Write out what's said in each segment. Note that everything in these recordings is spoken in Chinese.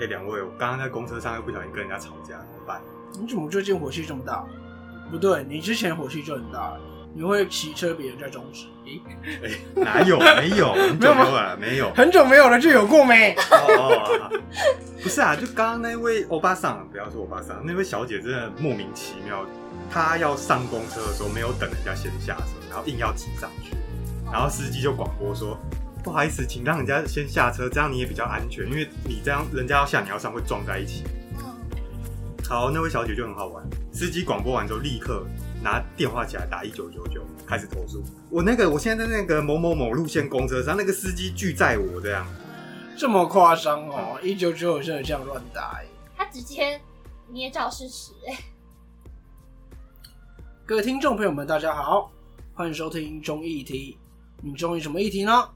哎，两位，我刚刚在公车上又不小心跟人家吵架，怎么办？你怎么最近火气这么大？不对，你之前火气就很大，你会骑车别人在中指。咦，哎，哪有？没有，很久没有了，没有。很久没有了就有过没？哦，不是啊，就刚刚那位欧巴桑，不要说欧巴桑，那位小姐真的莫名其妙，她要上公车的时候没有等人家先下车，然后硬要挤上去，然后司机就广播说。不好意思，请让人家先下车，这样你也比较安全，因为你这样人家要下，你要上会撞在一起。好，那位小姐就很好玩。司机广播完之后，立刻拿电话起来打一九九九，开始投诉。我那个，我现在在那个某某某路线公车上，那个司机拒载我这样。这么夸张哦！一九九九真的这样乱打哎。他直接捏造事实哎。各位听众朋友们，大家好，欢迎收听中议题。你中意什么议题呢？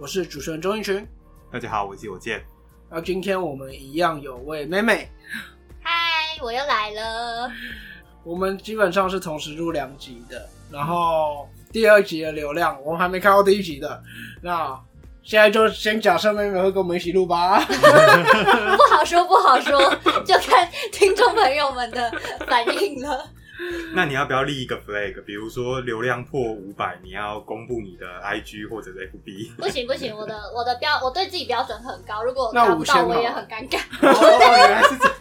我是主持人周英群，大家好，我是有健。那今天我们一样有位妹妹，嗨，我又来了。我们基本上是同时录两集的，然后第二集的流量我们还没看到第一集的，那现在就先假设妹妹会跟我们一起录吧。不好说，不好说，就看听众朋友们的反应了。那你要不要立一个 flag？比如说流量破五百，你要公布你的 IG 或者 FB？不行不行，我的我的标我对自己标准很高，如果达不到我也很尴尬。原来是这样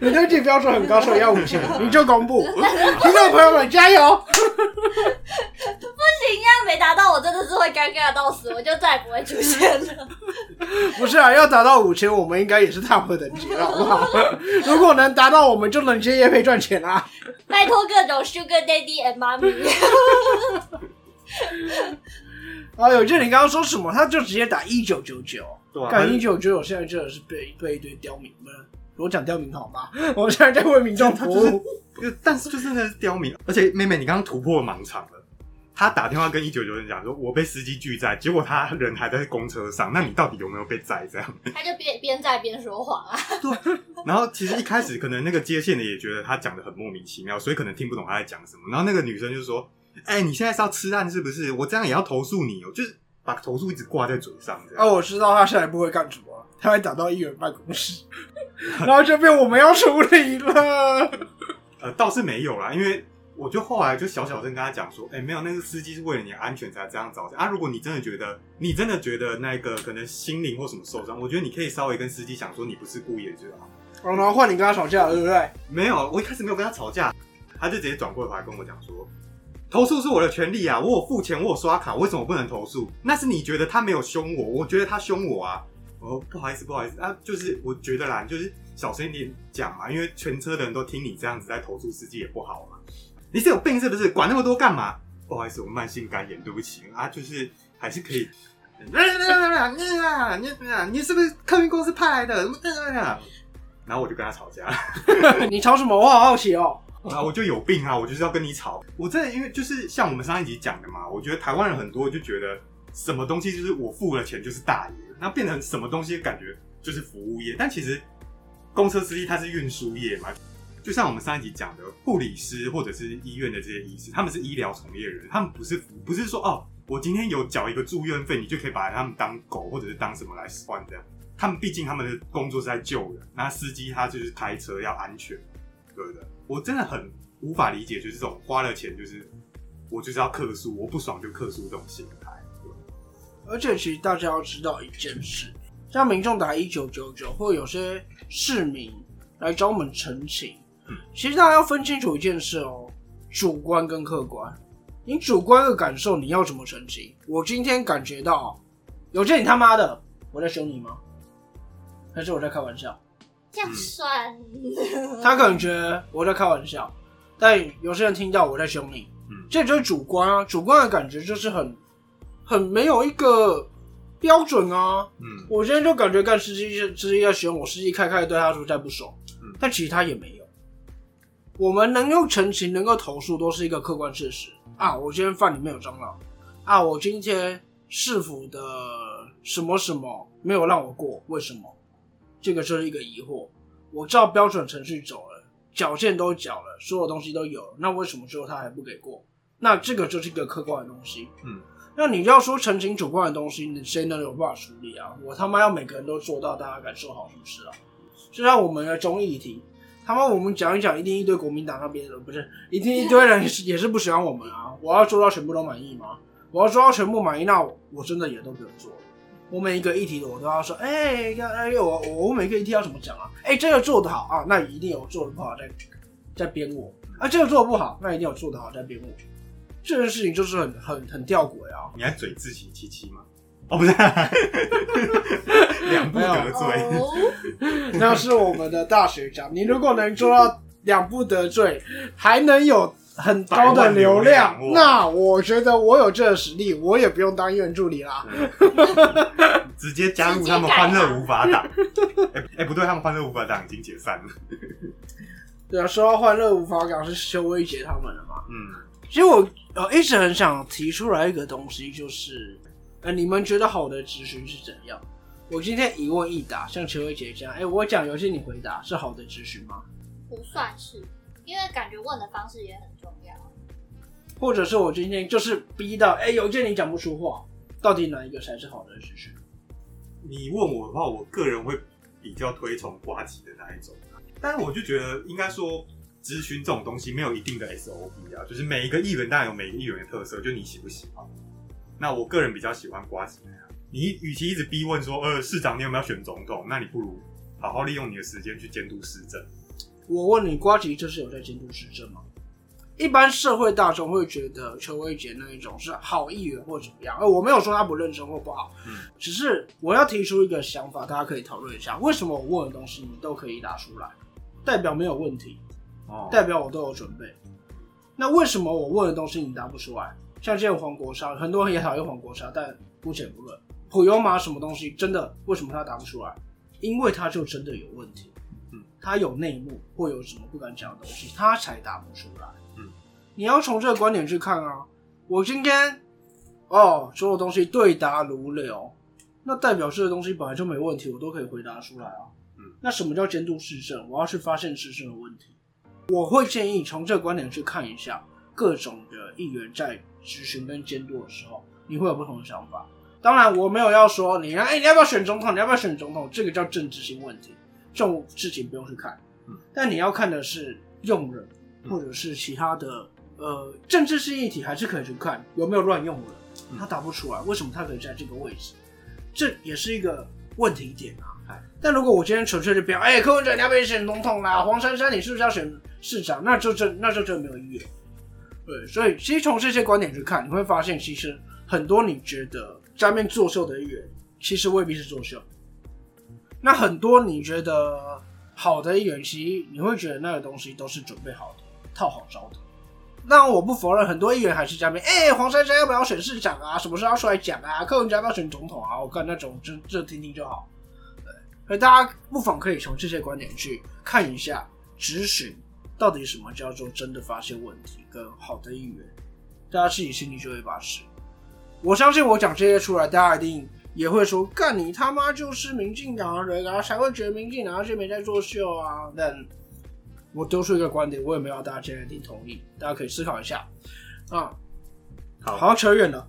你对自己标准很高，所以要五千，你就公布。听众朋友们加油！不 行呀，没达到我真的是会尴尬到死，我就再也不会出现了。不是啊，要达到五千，我们应该也是差不多等级了，好不好？如果能达到，我们就能接业配赚钱啊！拜托各种 sugar daddy and mommy。啊，有就你刚刚说什么，他就直接打一九九九，干一九九九，现在真的是被被一堆刁民们。我讲刁民好吗？我现在在为民众服务，但是就是那是刁民，而且妹妹，你刚刚突破盲场了。他打电话跟一九九人讲说：“我被司机拒载，结果他人还在公车上。那你到底有没有被载？这样？”他就边边载边说谎啊。对。然后其实一开始可能那个接线的也觉得他讲的很莫名其妙，所以可能听不懂他在讲什么。然后那个女生就说：“哎，你现在是要吃案是不是？我这样也要投诉你哦，就是把投诉一直挂在嘴上。”哦，我知道他下一步会干什么，他会打到议员办公室，然后就被我们要处理了。呃，倒是没有啦，因为。我就后来就小小声跟他讲说，哎，没有，那个司机是为了你安全才这样着想啊。如果你真的觉得，你真的觉得那个可能心灵或什么受伤，我觉得你可以稍微跟司机讲说，你不是故意的就好。然后换你跟他吵架了，对不对？没有，我一开始没有跟他吵架，他就直接转过头来跟我讲说，投诉是我的权利啊，我有付钱，我有刷卡，为什么不能投诉？那是你觉得他没有凶我，我觉得他凶我啊。哦，不好意思，不好意思啊，就是我觉得啦，就是小声一点讲嘛，因为全车的人都听你这样子在投诉司机也不好嘛。你是有病是不是？管那么多干嘛？不好意思，我慢性肝炎，对不起啊，就是还是可以。你你是不是客运公司派来的？然后我就跟他吵架。你吵什么？我好好奇哦。啊，我就有病啊！我就是要跟你吵。我真的因为就是像我们上一集讲的嘛，我觉得台湾人很多就觉得什么东西就是我付了钱就是大爷，那变成什么东西感觉就是服务业。但其实公车司机他是运输业嘛。就像我们上一集讲的，护理师或者是医院的这些医师，他们是医疗从业人，他们不是不是说哦，我今天有缴一个住院费，你就可以把他们当狗或者是当什么来算这样。他们毕竟他们的工作是在救人，那司机他就是开车要安全，对不对？我真的很无法理解，就是这种花了钱就是我就是要克诉，我不爽就克诉这种心态。而且其实大家要知道一件事，像民众打一九九九，或有些市民来找我们澄清。其实大家要分清楚一件事哦，主观跟客观。你主观的感受，你要怎么澄清？我今天感觉到，有件你他妈的，我在凶你吗？还是我在开玩笑？这样算？他可能觉得我在开玩笑，但有些人听到我在凶你，这就是主观啊。主观的感觉就是很很没有一个标准啊。嗯，我现在就感觉干司机司机在凶我，司机开开对他说再不爽，但其实他也没有。我们能够澄清、能够投诉，都是一个客观事实啊！我今天饭里面有蟑螂啊！我今天市府的什么什么没有让我过，为什么？这个就是一个疑惑。我照标准程序走了，缴件都缴了，所有东西都有，那为什么最后他还不给过？那这个就是一个客观的东西。嗯，那你要说澄清主观的东西，你谁能有办法处理啊？我他妈要每个人都做到，大家感受好，是不是啊？就像我们的综艺题，他妈我们讲一讲，一定一堆国民党那边的，不是一定一堆人也是不喜欢我们啊！我要做到全部都满意吗？我要做到全部满意，那我真的也都不用做。我每一个议题我都要说，哎，哎，我我每个议题要怎么讲啊？哎，这个做得好啊，那一定有做的不好在在编我啊，这个做的不好，那一定有做得好在编我。这件事情就是很很很吊诡啊！你还嘴自欺欺欺吗？哦，不是，两不得罪，那是我们的大学长。你如果能做到两不得罪，还能有很高的流量，那我觉得我有这个实力，我也不用当医院助理啦，直接加入他们欢乐无法党。哎哎，不对，他们欢乐无法党已经解散了。对啊，说到欢乐无法党是修威杰他们的嘛？嗯。其实我呃一直很想提出来一个东西，就是呃你们觉得好的咨询是怎样？我今天一问一答，像陈薇姐这样，哎，我讲游戏你回答，是好的咨询吗？不算是，因为感觉问的方式也很重要。或者是我今天就是逼到，哎，有件你讲不出话，到底哪一个才是好的咨询？你问我的话，我个人会比较推崇瓜吉的那一种，但是我就觉得应该说。咨询这种东西没有一定的 SOP 啊，就是每一个议员当然有每一个议员的特色，就你喜不喜欢。那我个人比较喜欢瓜子那样。你与其一直逼问说，呃，市长你有没有选总统？那你不如好好利用你的时间去监督市政。我问你，瓜吉这是有在监督市政吗？一般社会大众会觉得邱威杰那一种是好议员或怎么样？而，我没有说他不认真或不好，嗯，只是我要提出一个想法，大家可以讨论一下，为什么我问的东西你都可以答出来，代表没有问题？代表我都有准备，那为什么我问的东西你答不出来？像这种黄国沙，很多人也讨厌黄国沙，但姑且不论。普悠玛什么东西真的？为什么他答不出来？因为他就真的有问题，嗯，他有内幕或有什么不敢讲的东西，他才答不出来。嗯，你要从这个观点去看啊。我今天哦，所有东西对答如流，那代表这个东西本来就没问题，我都可以回答出来啊。嗯，那什么叫监督市政？我要去发现市政的问题。我会建议从这个观点去看一下各种的议员在咨询跟监督的时候，你会有不同的想法。当然，我没有要说你，哎，你要不要选总统？你要不要选总统？这个叫政治性问题，这种事情不用去看。但你要看的是用人，或者是其他的呃政治性议题，还是可以去看有没有乱用人。他答不出来，为什么他可以在这个位置？这也是一个问题点啊。但如果我今天纯粹就表，哎，柯文哲你要不要选总统啦？黄珊珊你是不是要选市长？那就真那就真没有意义。对，所以其实从这些观点去看，你会发现其实很多你觉得下面作秀的议员，其实未必是作秀。那很多你觉得好的议员，其实你会觉得那个东西都是准备好的，套好招的。那我不否认，很多议员还是加面，哎，黄珊珊要不要选市长啊？什么时候要出来讲啊？柯文哲要选总统啊？我看那种就就听听就好。对所以大家不妨可以从这些观点去看一下，咨询到底什么叫做真的发现问题跟好的议员，大家自己心里就会把持。我相信我讲这些出来，大家一定也会说：“干你他妈就是民进党人啊，才会觉得民进党那些没在作秀啊。”但我丢出一个观点，我也没有大家一定同意，大家可以思考一下啊。好，好扯远了，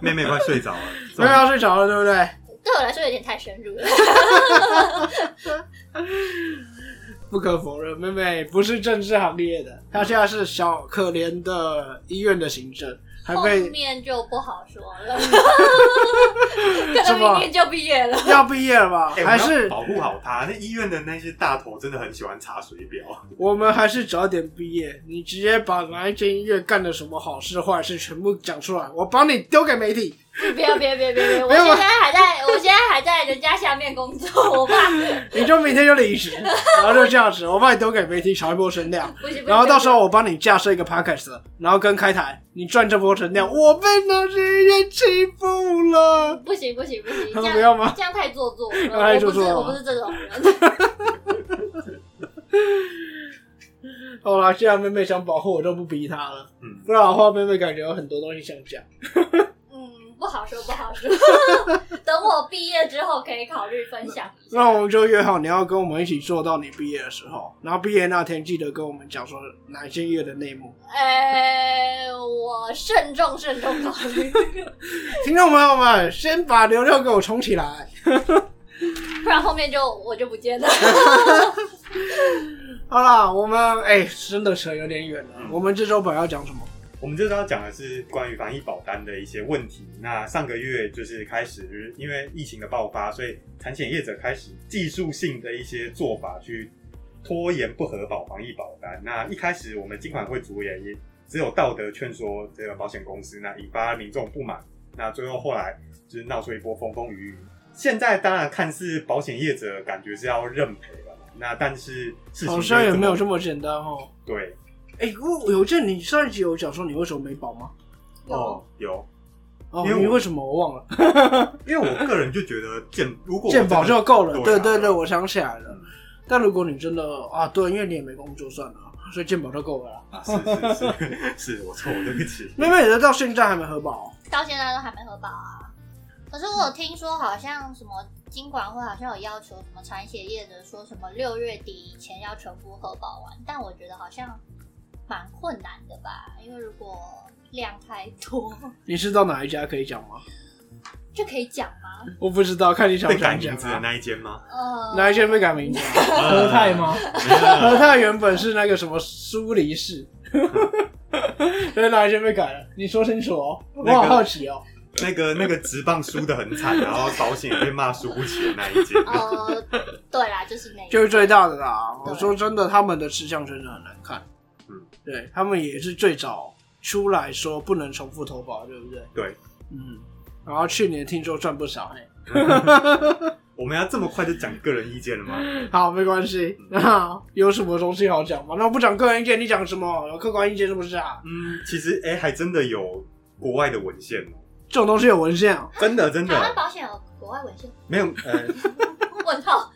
妹妹快睡着了，妹妹要睡着了，对不对？对我来说有点太深入了。不可否认，妹妹不是政治行业的，她现在是小可怜的医院的行政。还后面就不好说了，可能明年就毕业了，要毕业了吧？还是保护好他？那医院的那些大头真的很喜欢查水表。我们还是早点毕业，你直接把哪一间医院干的什么好事坏事全部讲出来，我帮你丢给媒体。不要，别别别别！我现在还在，我现在还在人家下面工作，我怕 你就明天就离职，然后就这样子，我帮你丢给媒体炒一波声量，然后到时候我帮你架设一个 podcast，然后跟开台，你赚这波声量，我被那些人欺负了。不行不行不行，这样不要吗？这样太做作，太做作，我不是这种人。好啦，既然妹妹想保护我，就不逼她了。嗯，不然的话，妹妹感觉有很多东西想讲。不好说，不好说。等我毕业之后可以考虑分享一下。那我们就约好，你要跟我们一起做到你毕业的时候，然后毕业那天记得跟我们讲说哪一件业的内幕。呃，我慎重慎重考虑。听众朋友们，先把流量给我冲起来，不然后面就我就不见了。好啦，我们哎、真的扯有点远了。我们这周本来要讲什么？我们这周要讲的是关于防疫保单的一些问题。那上个月就是开始，因为疫情的爆发，所以产险业者开始技术性的一些做法去拖延不核保防疫保单。那一开始我们金管会主委也只有道德劝说这个保险公司，那引发民众不满。那最后后来就是闹出一波风风雨雨。现在当然看似保险业者感觉是要认赔了，那但是事情好像也没有这这么简单哦。对哎、我有见你上一集有讲说你为什么没保吗？哦有。哦，因为你为什么我忘了？因为我个人就觉得健，如果我健保就够了。对啊对对对，我想起来了。但如果你真的啊，对，因为你也没工作算了，所以健保就够了啦。啊，是是是，是我错，对不起。妹妹的到现在还没核保，到现在都还没核保啊。可是我有听说，好像什么金管会好像有要求什么产险业者说什么六月底以前要全部核保完，但我觉得好像蛮困难的吧，因为如果量太多，你知道哪一家可以讲吗？这可以讲吗？我不知道，看你想被不想讲改名字的啊。那一间吗？呃，哪一间被改名字啊？和泰吗？没和，泰原本是那个什么苏黎世，对，哪一间被改了？你说清楚哦，我那个好好奇哦。那个那个直棒输的很惨，然后保险也被骂输不起的那一间。呃，对啦，就是那个，就是最大的啦。对我说真的，他们的吃相真的很难看。嗯，对他们也是最早出来说不能重复投保，对不对？对，嗯。然后去年听说赚不少，嘿。我们要这么快就讲个人意见了吗？好，没关系。那 有什么东西好讲吗？那我不讲个人意见，你讲什么？有客观意见是不是啊？嗯，其实哎、还真的有国外的文献哦，这种东西有文献哦。真的真台湾的保险有国外文献？没有呃，问号，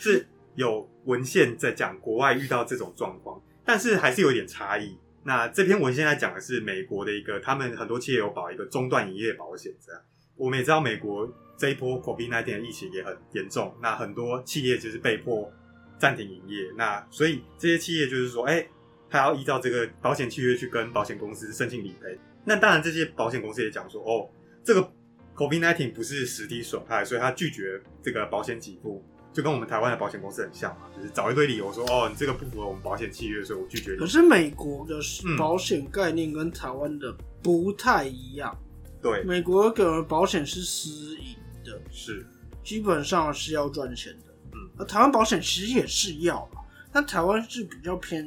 是有文献在讲国外遇到这种状况，但是还是有点差异。那这篇文献在讲的是美国的一个，他们很多企业有保一个中断营业保险，这样。我们也知道美国这一波 COVID-19 的疫情也很严重，那很多企业就是被迫暂停营业，那所以这些企业就是说，哎、他要依照这个保险契约去跟保险公司申请理赔。那当然，这些保险公司也讲说，哦，这个 COVID-19 不是实体损害，所以他拒绝这个保险给付。就跟我们台湾的保险公司很像嘛，就是找一堆理由说，哦，你这个不符合我们保险契约，所以我拒绝你。可是美国的嗯保险概念跟台湾的不太一样。对，美国给的保险是私营的，是，基本上是要赚钱的。嗯，而台湾保险其实也是要啦，但台湾是比较偏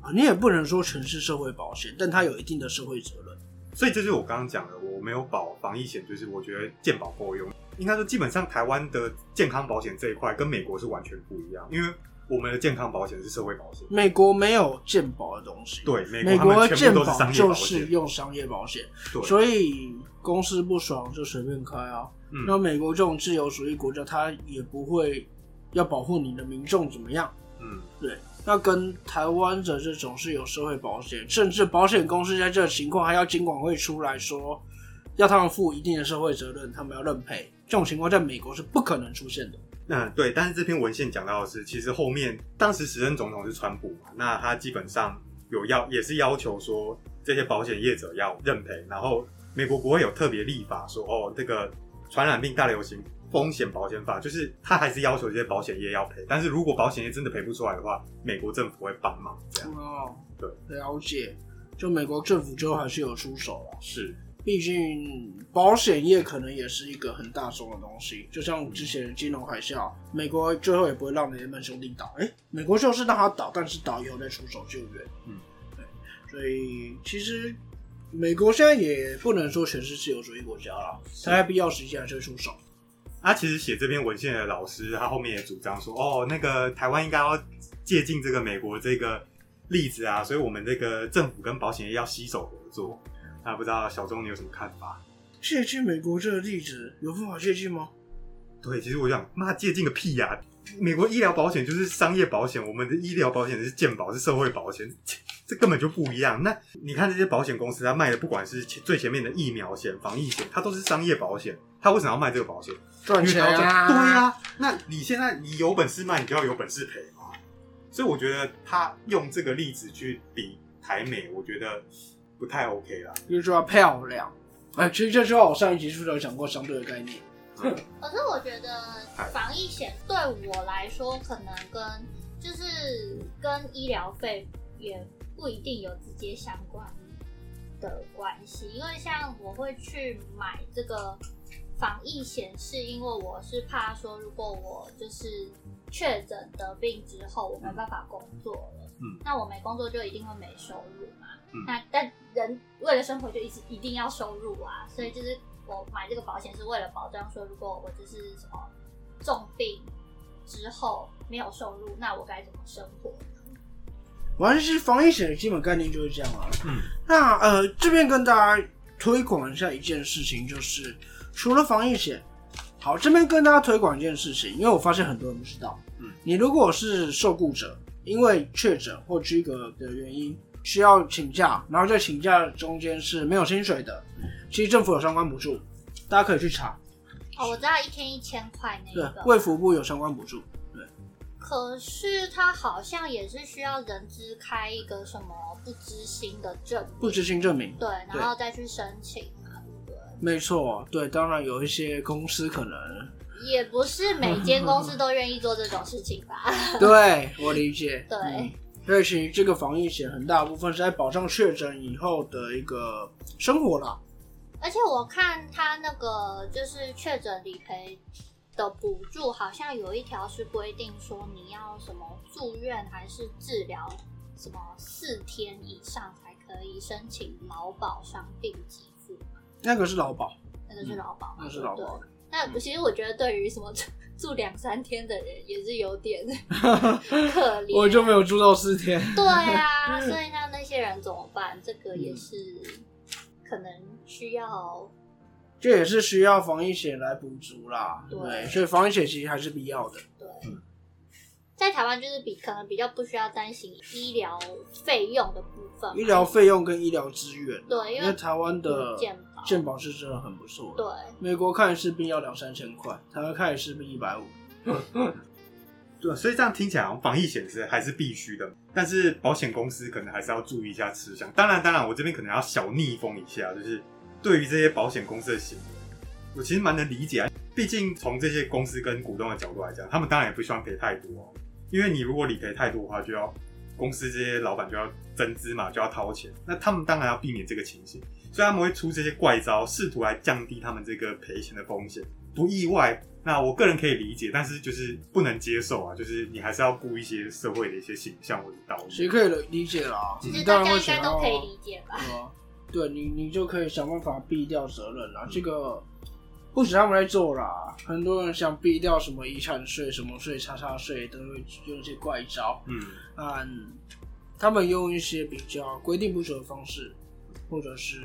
啊，你也不能说全是社会保险，但它有一定的社会责任。所以这就是我刚刚讲的，我没有保防疫险，就是我觉得健保够用。应该说，基本上台湾的健康保险这一块跟美国是完全不一样，因为我们的健康保险是社会保险，美国没有健保的东西，，对，美美国他们国健保就是用商业保险，所以公司不爽就随便开啊。嗯那美国这种自由主义国家，它也不会要保护你的民众怎么样。嗯，对，那跟台湾的这种是有社会保险，甚至保险公司在这个情况还要监管会出来说，要他们负一定的社会责任，他们要认赔。这种情况在美国是不可能出现的。那对，但是这篇文献讲到的是，其实后面当时时任总统是川普嘛，那他基本上有要也是要求说这些保险业者要认赔，然后美国国会有特别立法说，哦，这个传染病大流行风险保险法，就是他还是要求这些保险业要赔，但是如果保险业真的赔不出来的话，美国政府会帮忙，这样哦，对，了解。就美国政府最后还是有出手了，是，毕竟保险业可能也是一个很大众的东西。就像之前金融海啸，美国最后也不会让雷曼兄弟倒，哎、美国就是让他倒，但是倒以后再出手救援。嗯，对，所以其实美国现在也不能说全是自由主义国家了，他在必要时间还是出手。他其实写这篇文献的老师，他后面也主张说，哦，那个台湾应该要借鉴这个美国这个例子啊，所以我们这个政府跟保险业要携手合作。那不知道小钟你有什么看法？借鉴美国这个例子有办法借鉴吗？对，其实我想，妈借鉴个屁呀、美国医疗保险就是商业保险，我们的医疗保险是健保，是社会保险，这根本就不一样。那你看这些保险公司，它卖的不管是最前面的疫苗险、防疫险，它都是商业保险，它为什么要卖这个保险？赚钱啊！对啊，那你现在你有本事卖，你就要有本事赔嘛。所以我觉得他用这个例子去比台美，我觉得不太 OK 啦。就是说漂亮，哎，其实这句话我上一集是不是有讲过相对的概念？可是我觉得防疫险对我来说，可能跟就是跟医疗费也不一定有直接相关的关系，因为像我会去买这个防疫险，是因为我是怕说，如果我就是确诊得病之后，我没办法工作了，嗯，那我没工作就一定会没收入嘛，嗯，那但人为了生活就一直一定要收入啊，所以就是。我买这个保险是为了保障，说如果我就是什么重病之后没有收入，那我该怎么生活？完全是防疫险的基本概念就是这样啊。嗯，那呃这边跟大家推广一下一件事情，就是除了防疫险，好，这边跟大家推广一件事情，因为我发现很多人不知道。嗯，你如果是受雇者，因为确诊或居隔的原因需要请假，然后在请假中间是没有薪水的。其实政府有相关补助，大家可以去查。哦，我知道一天一千块那个。对，卫福部有相关补助。对。可是他好像也是需要人资开一个什么不知心的证。不知心证明。对，然后再去申请嘛，对不对？没错，对，当然有一些公司可能。也不是每间 公司都愿意做这种事情吧？对，我理解。对。而且这个防疫险很大部分是在保障确诊以后的一个生活啦。而且我看他那个就是确诊理赔的补助，好像有一条是规定说你要什么住院还是治疗什么四天以上才可以申请劳保伤病给付。那个是劳保，那个是劳保，那是劳保。那其实我觉得对于什么 住两三天的人也是有点 可怜。我就没有住到四天。对啊，所以那那些人怎么办？这个也是。可能需要，这也是需要防疫险来补足啦。对，所以防疫险其实还是必要的。对，在台湾就是比可能比较不需要担心医疗费用的部分，医疗费用跟医疗资源。对，因为台湾的健保是真的很不错。对，美国看一次病要两三千块，台湾看一次病一百五。对，所以这样听起来，防疫险是还是必须的，但是保险公司可能还是要注意一下吃相。当然，当然，我这边可能要小逆风一下，就是对于这些保险公司的行为，我其实蛮能理解啊。毕竟从这些公司跟股东的角度来讲，他们当然也不希望赔太多，因为你如果理赔太多的话，就要公司这些老板就要增资嘛，就要掏钱。那他们当然要避免这个情形，所以他们会出这些怪招，试图来降低他们这个赔钱的风险。不意外。那我个人可以理解，但是就是不能接受啊！就是你还是要顾一些社会的一些形象或者道义。谁可以理解啦？其实大家应该都可以理解吧？对，你你就可以想办法避掉责任啦。这个不止他们在做啦，很多人想避掉什么遗产税、什么税、叉叉税，都会用一些怪招。嗯，嗯，他们用一些比较规定不准的方式，或者是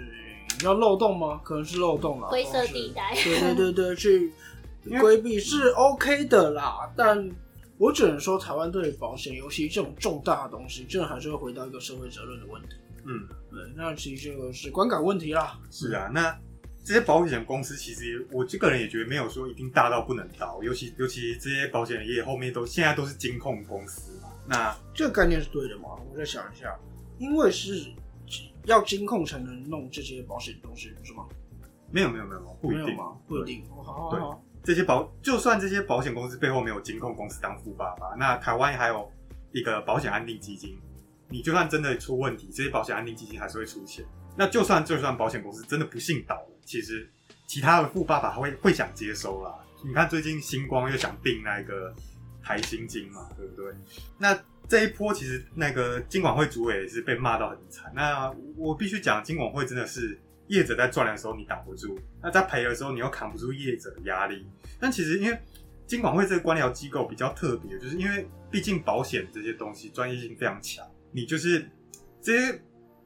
要漏洞吗？可能是漏洞了，灰色地带。对对对对，去。规避是 OK 的啦，但我只能说，台湾对保险，尤其这种重大的东西，真的还是会回到一个社会责任的问题。嗯，对，那其实这个是观感问题啦。是啊，那这些保险公司，其实我这个人也觉得没有说一定大到不能倒，尤其尤其这些保险业后面都现在都是金控公司嘛。那这个概念是对的吗？我再想一下，因为是要金控才能弄这些保险东西，是吗？没有没有没有，不一定吗？不一定。好，好，好。这些保就算这些保险公司背后没有金控公司当富爸爸，那台湾还有一个保险安定基金，你就算真的出问题，这些保险安定基金还是会出钱。那就算就算保险公司真的不幸倒了，其实其他的富爸爸会会想接收啦。你看最近星光又想并那个台新金嘛，对不对？那这一波其实那个金管会主委也是被骂到很惨。那我必须讲，金管会真的是。业者在赚的时候你挡不住，那在赔的时候你又扛不住业者的压力。但其实因为金管会这个官僚机构比较特别，就是因为毕竟保险这些东西专业性非常强，你就是这些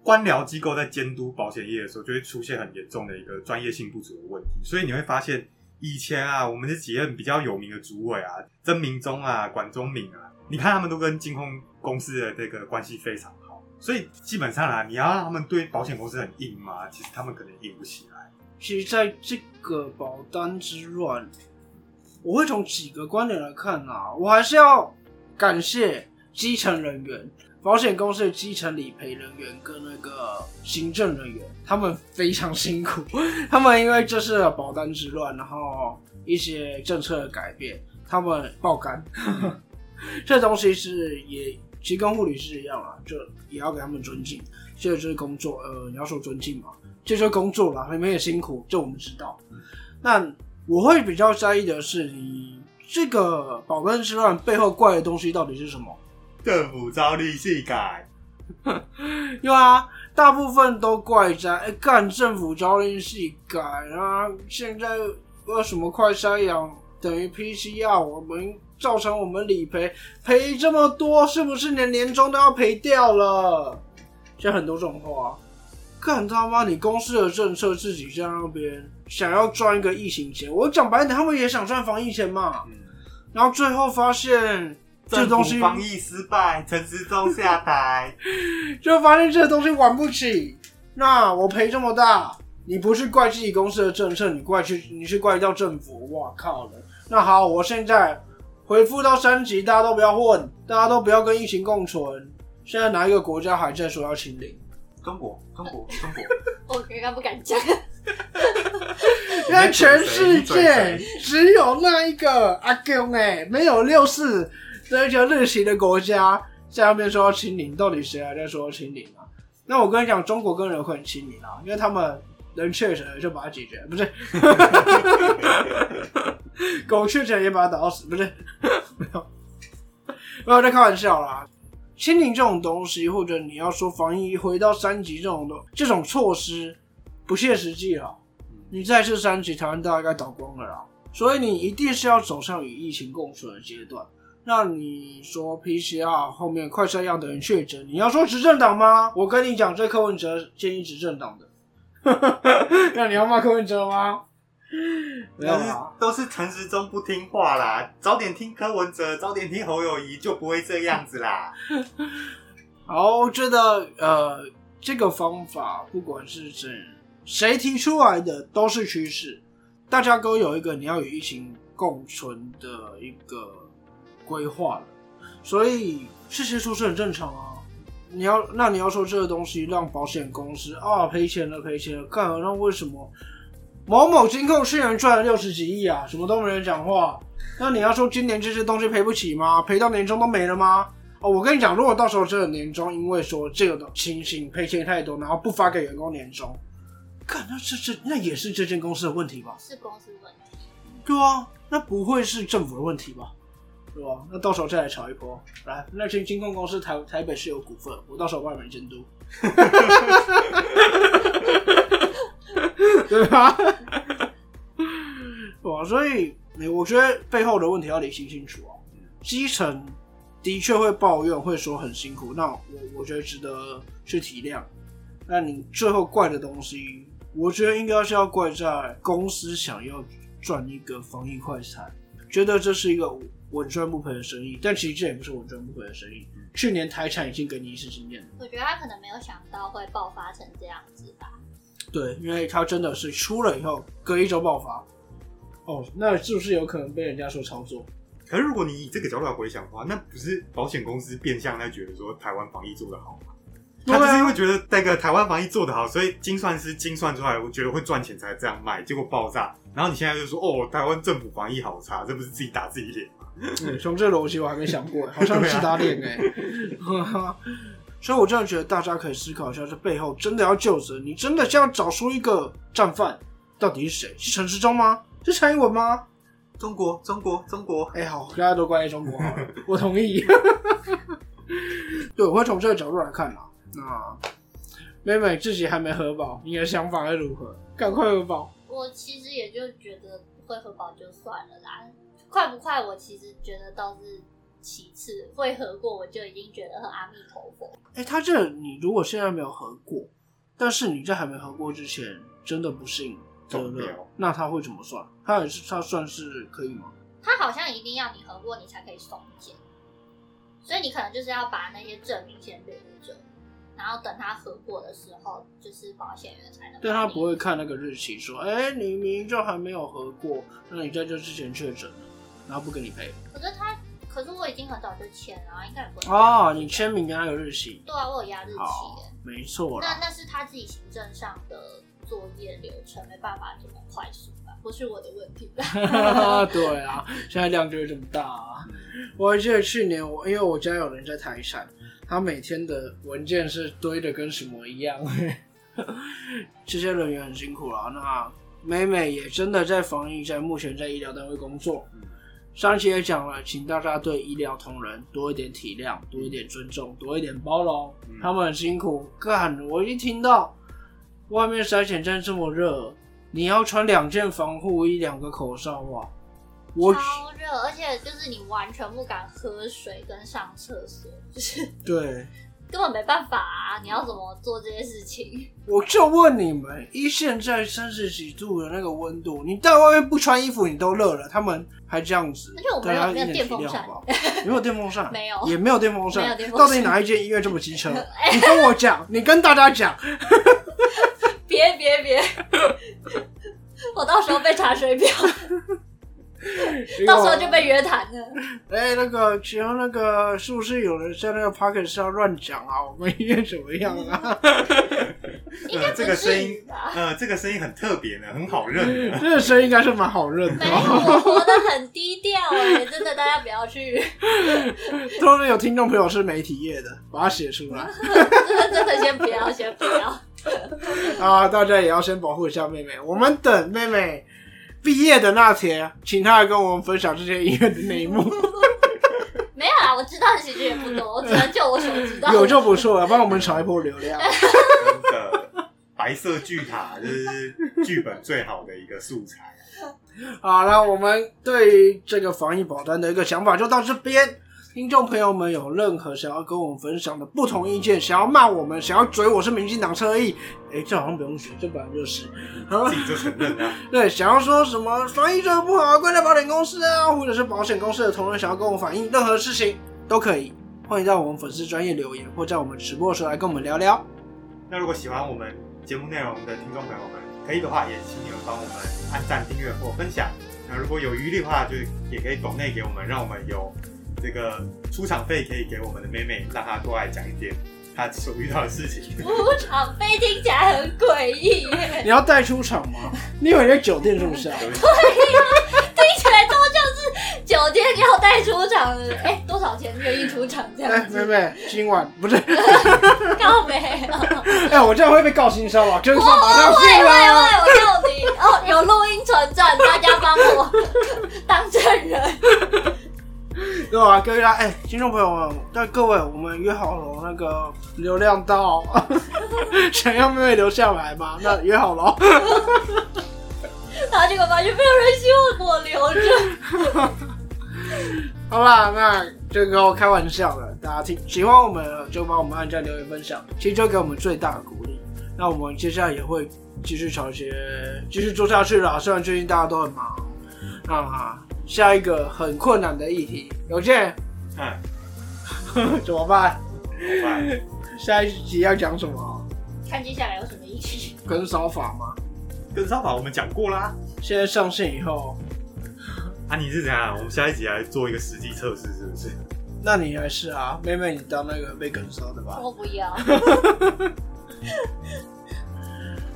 官僚机构在监督保险业的时候，就会出现很严重的一个专业性不足的问题。所以你会发现以前啊，我们这几任比较有名的主委啊，曾明忠啊、管中敏啊，你看他们都跟金控公司的这个关系非常好。所以基本上啊，你要让他们对保险公司很硬嘛？其实他们可能硬不起来。其实，在这个保单之乱，我会从几个观点来看啊，我还是要感谢基层人员。保险公司的基层理赔人员跟那个行政人员，他们非常辛苦。他们因为这是保单之乱，然后一些政策的改变，他们爆肝。这东西是也其实跟护理师一样啊，就也要给他们尊敬。这就是工作，呃，你要说尊敬嘛，这就是工作啦，你们也辛苦，这我们知道。那我会比较在意的是，你这个保单之乱背后怪的东西到底是什么？政府招利息改，有啊，大部分都怪在哎干政府招利息改啊！现在为什么快筛阳等于 PCR，我们造成我们理赔赔这么多，是不是连年终都要赔掉了？现在很多这种话，干他妈！你公司的政策自己在那边想要赚一个疫情钱，我讲白点，他们也想赚防疫钱嘛。然后最后发现。这东西防疫失败，陈时中下台，就发现这东西玩不起。那我赔这么大，你不是怪自己公司的政策，你怪去，你是怪到政府。哇靠了！那好，我现在回复到三级，大家都不要混，大家都不要跟疫情共存。现在哪一个国家还在说要清零？中国，中国，中国。我刚刚不敢讲。因为全世界只有那一个阿 Q 哎，没有六四。这一个日系的国家在那边说要清零，到底谁还在说要清零啊？那我跟你讲，中国更有可能清零啊，因为他们人确诊就把它解决，不是？狗确诊也把它打到死，不是？没有，没有在开玩笑啦。清零这种东西，或者你要说防疫回到三级这种的这种措施，不切实际了。你再是三级，台湾大概倒光了啦。所以你一定是要走上与疫情共存的阶段。那你说 PCR 后面快筛样的人确诊，你要说执政党吗？我跟你讲，这柯文哲建议执政党的。那你要骂柯文哲吗？没有啊，都是陈时中不听话啦。早点听柯文哲，早点听侯友谊，就不会这样子啦。好，我觉得呃，这个方法不管是谁谁提出来的，都是趋势。大家都有一个你要与疫情共存的一个。规划了，所以事情出是很正常啊。你要那你要说这个东西让保险公司啊赔钱了赔钱了，干那为什么某某金控去年赚了六十几亿啊？什么都没人讲话。那你要说今年这些东西赔不起吗？赔到年终都没了吗？哦，我跟你讲，如果到时候这个年终因为说这个的情形赔钱太多，然后不发给员工年终，干那这这那也是这间公司的问题吧？是公司问题。对啊，那不会是政府的问题吧？是吧？那到时候再来炒一波。来，那间金控公司台台北是有股份，我到时候帮你们监督，对吧？哇，所以你我觉得背后的问题要理清清楚啊。基层的确会抱怨，会说很辛苦，那我我觉得值得去体谅。那你最后怪的东西，我觉得应该是要怪在公司想要赚一个防疫快餐，觉得这是一个。稳赚不赔的生意，但其实这也不是稳赚不赔的生意。去年台产已经给你一次经验了。我觉得他可能没有想到会爆发成这样子吧。对，因为他真的是出了以后隔一周爆发。哦，那是不是有可能被人家说操作？可是如果你以这个角度来回想的话，那不是保险公司变相在觉得说台湾防疫做得好吗？他就是因为觉得那个台湾防疫做得好，所以精算师精算出来，我觉得会赚钱才这样卖，结果爆炸。然后你现在就说哦，台湾政府防疫好差，这不是自己打自己脸吗？从这逻辑我还没想过，好像是打脸哎。所以，我真的觉得大家可以思考一下，这背后真的要救责，你真的是要找出一个战犯，到底是谁？是陈世忠吗？是蔡英文吗？中国，中国，中国。哎，好，大家都关于中国，我同意。对，我会从这个角度来看啊。那妹妹自己还没核保，你的想法会如何？赶快核保。我其实也就觉得会核保就算了啦。快不快？我其实觉得倒是其次，会合过我就已经觉得很阿弥陀佛。哎，他这你如果现在没有合过，但是你在还没合过之前真的不幸得了，那他会怎么算？他也是他算是可以吗？他好像一定要你合过，你才可以送检，所以你可能就是要把那些证明先留着。然后等他合过的时候，就是保险员才能。但他不会看那个日期，说，哎，你明明就还没有合过，那你在这之前确诊了，然后不跟你赔。可是他，可是我已经很早就签了，应该也不会。哦，你签名跟他有日期。对啊，我有压日期。没错。那那是他自己行政上的作业流程，没办法这么快速吧。不是我的问题。对啊，现在量就是这么大啊！我还记得去年我，因为我家有人在台山，他每天的文件是堆的跟什么一样。这些人员很辛苦了。那美美也真的在防疫在目前在医疗单位工作。上期也讲了，请大家对医疗同仁多一点体谅，多一点尊重，多一点包容。他们很辛苦。干，我一听到外面筛检站这么热。你要穿两件防护衣，两个口罩哇！超热，而且就是你完全不敢喝水跟上厕所，就是对，根本没办法啊！你要怎么做这些事情？我就问你们，一现在三十几度的那个温度，你在外面不穿衣服你都热了，他们还这样子，而且我们没有电风扇，没有电风扇，没有，也没有电风扇，到底哪一间医院这么机车？你跟我讲，你跟大家讲。别别别！我到时候被查水表，到时候就被约谈了。哎，那个，请问那个是不是有人在那个 p o c k e t 上乱讲啊？我们医院怎么样啊？呃，这个声音，呃，这个声音很特别的，很好认。这个声音应该是蛮好认的。没有，我活得很低调哎，真的，大家不要去。突然有听众朋友是媒体业的，把它写出来。真的，真的，先不要，先不要。啊！大家也要先保护一下妹妹。我们等妹妹毕业的那天，请他来跟我们分享这些音乐的内幕。没有啊，我知道的其实也不多，我只能就我所知道。有就不错了，帮我们炒一波流量。真的，白色巨塔就是剧本最好的一个素材。好了，我们对于这个防疫保单的一个想法就到这边。听众朋友们有任何想要跟我们分享的不同意见，想要骂我们，想要追我是民进党车翼，哎，这好像不用学，这本来就是，自己就承认啊。对，想要说什么防疫做的不好，怪在保险公司啊，或者是保险公司的同仁想要跟我反映任何事情，都可以，欢迎在我们粉丝专业留言，或在我们直播的时候来跟我们聊聊。那如果喜欢我们节目内容的听众朋友们，可以的话，也请你们帮我们按赞、订阅或分享。那如果有余力的话，就也可以抖内给我们，让我们有。这个出场费可以给我们的妹妹，让她多来讲一点她所遇到的事情。出场费听起来很诡异。你要带出场吗？你以为在酒店是不是？对呀，听起来都像是酒店要带出场的。哎，多少钱愿意出场这样？哎，妹妹，今晚不是 告没了。哎，我这样会被告性骚扰，真是马上会会会，我告你哦，有录音存证，大家帮我 当证人。对啊，各位啊，哎，听众朋友们，但各位，我们约好了那个流量到，想要妹妹留下来吗？那约好了。然后结果发现没有人希望我留着。好啦，那这个开玩笑的，大家听喜欢我们就帮我们按赞、留言、分享，其实就给我们最大的鼓励。那我们接下来也会继续找一些继续做下去啦，虽然最近大家都很忙，啊。下一个很困难的议题，有见。嗯，怎么办？怎么办？下一集要讲什么？看接下来有什么议题？跟烧法吗？跟烧法我们讲过啦。现在上线以后，啊，你是怎样？我们下一集来做一个实际测试，是不是？那你还是啊，妹妹，你当那个被跟烧的吧。我不要。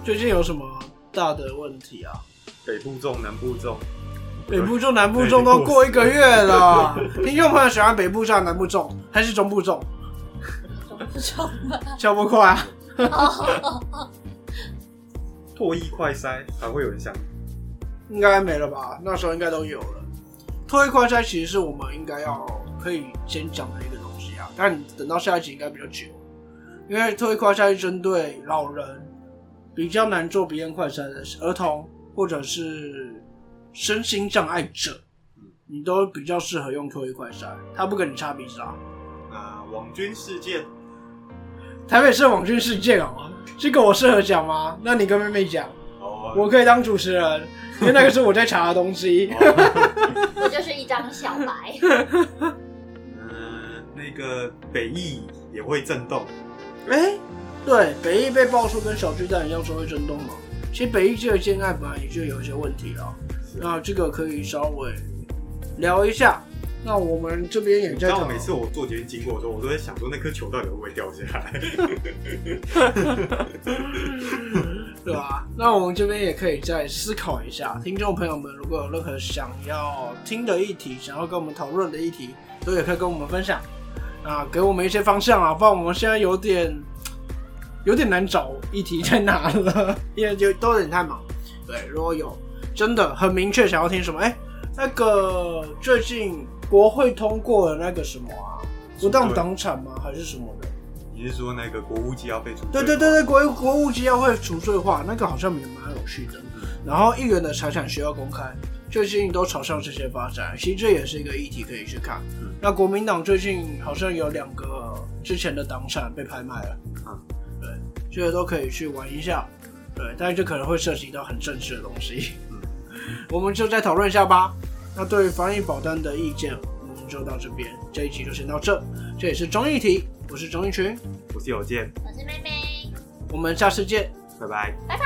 最近有什么大的问题啊？北部重，南部重。北部重、南部重都过一个月了，听众朋友喜欢北部重、南部重还是中部重？中部重吧，消不快啊！唾液快筛还会有人想？应该没了吧？那时候应该都有了。唾液快筛其实是我们应该要可以先讲的一个东西啊，但等到下一集应该比较久，因为唾液快筛是针对老人比较难做鼻咽快筛的儿童或者是。身心障碍者，你都比较适合用 Q 一快筛，他不跟你擦鼻子啊。啊，网军事件，台北市网军事件哦，这个我适合讲吗？那你跟妹妹讲，我可以当主持人，因为那个是我在查的东西。我就是一张小白。嗯，那个北翼也会震动，哎，对，北翼被爆出跟小巨蛋一样说会震动嘛？其实北翼这个建案本来也就有一些问题了，那这个可以稍微聊一下。那我们这边也在。道每次我坐捷运经过的时候，我都在想说那颗球到底会不会掉下来，对吧？那我们这边也可以再思考一下，听众朋友们如果有任何想要听的议题，想要跟我们讨论的议题，都也可以跟我们分享。啊，给我们一些方向啊，不然我们现在有点有点难找议题在哪了，因为就都有点太忙。对，如果有真的很明确想要听什么，哎，那个最近国会通过了那个什么啊，不当党产吗？还是什么的？你是说那个国务机要被除？对对对对，国国务机要会除罪化，那个好像也蛮有趣的。然后议员的财产需要公开。最近都朝向这些发展，其实这也是一个议题可以去看。那国民党最近好像有两个之前的党产被拍卖了，嗯，对，这个都可以去玩一下，对，但是这可能会涉及到很正式的东西，嗯，我们就再讨论一下吧。那对于防疫保单的意见，我们就到这边，这一集就先到这。这也是中艺题，我是中艺群，我是有健，我是妹妹，我们下次见，拜拜，拜拜。